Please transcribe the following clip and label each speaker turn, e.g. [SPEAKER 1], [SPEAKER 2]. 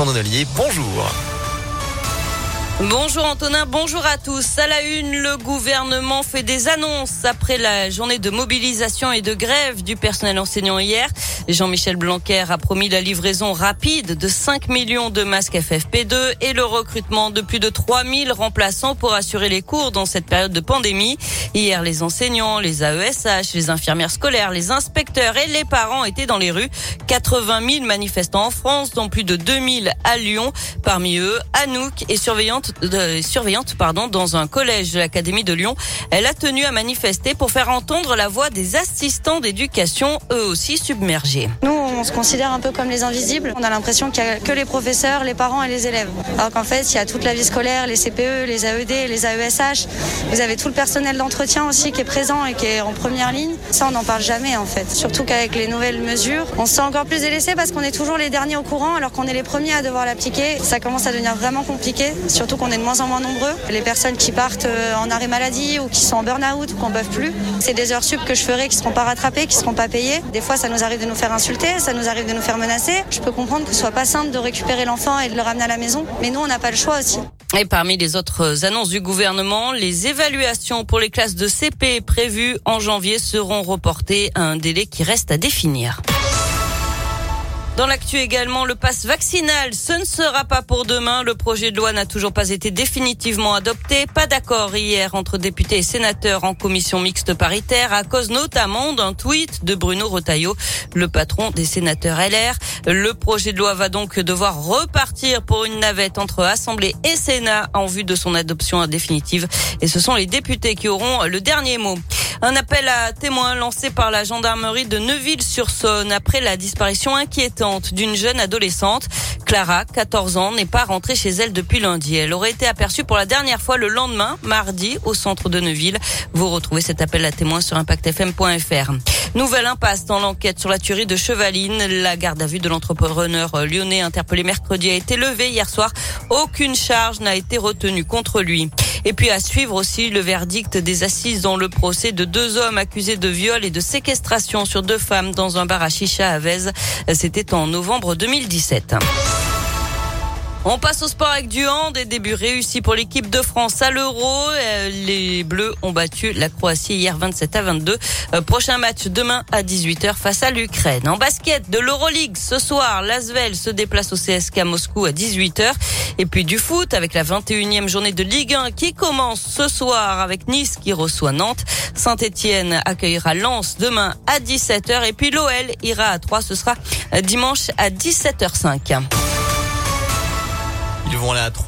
[SPEAKER 1] Vincent Nonalier, bonjour.
[SPEAKER 2] Bonjour Antonin, bonjour à tous. À la une, le gouvernement fait des annonces après la journée de mobilisation et de grève du personnel enseignant hier. Jean-Michel Blanquer a promis la livraison rapide de 5 millions de masques FFP2 et le recrutement de plus de 3000 remplaçants pour assurer les cours dans cette période de pandémie. Hier, les enseignants, les AESH, les infirmières scolaires, les inspecteurs et les parents étaient dans les rues. 80 000 manifestants en France, dont plus de 2000 à Lyon. Parmi eux, Anouk est surveillante, surveillante pardon, dans un collège de l'Académie de Lyon. Elle a tenu à manifester pour faire entendre la voix des assistants d'éducation, eux aussi submergés.
[SPEAKER 3] Nous, on se considère un peu comme les invisibles. On a l'impression qu'il n'y a que les professeurs, les parents et les élèves. Alors qu'en fait, il y a toute la vie scolaire, les CPE, les AED, les AESH. Vous avez tout le personnel d'entretien aussi qui est présent et qui est en première ligne. Ça, on n'en parle jamais en fait. Surtout qu'avec les nouvelles mesures, on se sent encore plus délaissé parce qu'on est toujours les derniers au courant alors qu'on est les premiers à devoir l'appliquer. Ça commence à devenir vraiment compliqué, surtout qu'on est de moins en moins nombreux. Les personnes qui partent euh, en arrêt maladie ou qui sont en burn-out ou qu'on ne peuvent plus, c'est des heures sup que je ferai qui ne seront pas rattrapées, qui ne seront pas payées. Des fois, ça nous arrive de nous faire insulter, ça nous arrive de nous faire menacer. Je peux comprendre que ce soit pas simple de récupérer l'enfant et de le ramener à la maison, mais nous, on n'a pas le choix aussi.
[SPEAKER 2] Et parmi les autres annonces du gouvernement, les évaluations pour les classes de CP prévues en janvier seront reportées à un délai qui reste à définir. Dans l'actu également, le pass vaccinal, ce ne sera pas pour demain. Le projet de loi n'a toujours pas été définitivement adopté. Pas d'accord hier entre députés et sénateurs en commission mixte paritaire à cause notamment d'un tweet de Bruno Retailleau, le patron des sénateurs LR. Le projet de loi va donc devoir repartir pour une navette entre Assemblée et Sénat en vue de son adoption définitive. Et ce sont les députés qui auront le dernier mot. Un appel à témoins lancé par la gendarmerie de Neuville-sur-Saône après la disparition inquiétante d'une jeune adolescente. Clara, 14 ans, n'est pas rentrée chez elle depuis lundi. Elle aurait été aperçue pour la dernière fois le lendemain, mardi, au centre de Neuville. Vous retrouvez cet appel à témoins sur impactfm.fr. Nouvelle impasse dans l'enquête sur la tuerie de Chevaline. La garde à vue de l'entrepreneur lyonnais interpellé mercredi a été levée hier soir. Aucune charge n'a été retenue contre lui. Et puis à suivre aussi le verdict des assises dans le procès de deux hommes accusés de viol et de séquestration sur deux femmes dans un bar à Chicha à Vez. C'était en novembre 2017. On passe au sport avec du hand et début réussi pour l'équipe de France à l'Euro. Euh, les Bleus ont battu la Croatie hier 27 à 22. Euh, prochain match demain à 18h face à l'Ukraine. En basket de l'Euroleague ce soir, l'Asvel se déplace au CSK Moscou à 18h. Et puis du foot avec la 21e journée de Ligue 1 qui commence ce soir avec Nice qui reçoit Nantes. Saint-Etienne accueillera Lens demain à 17h et puis l'OL ira à 3. Ce sera dimanche à 17h05.
[SPEAKER 1] Ils vont aller à 3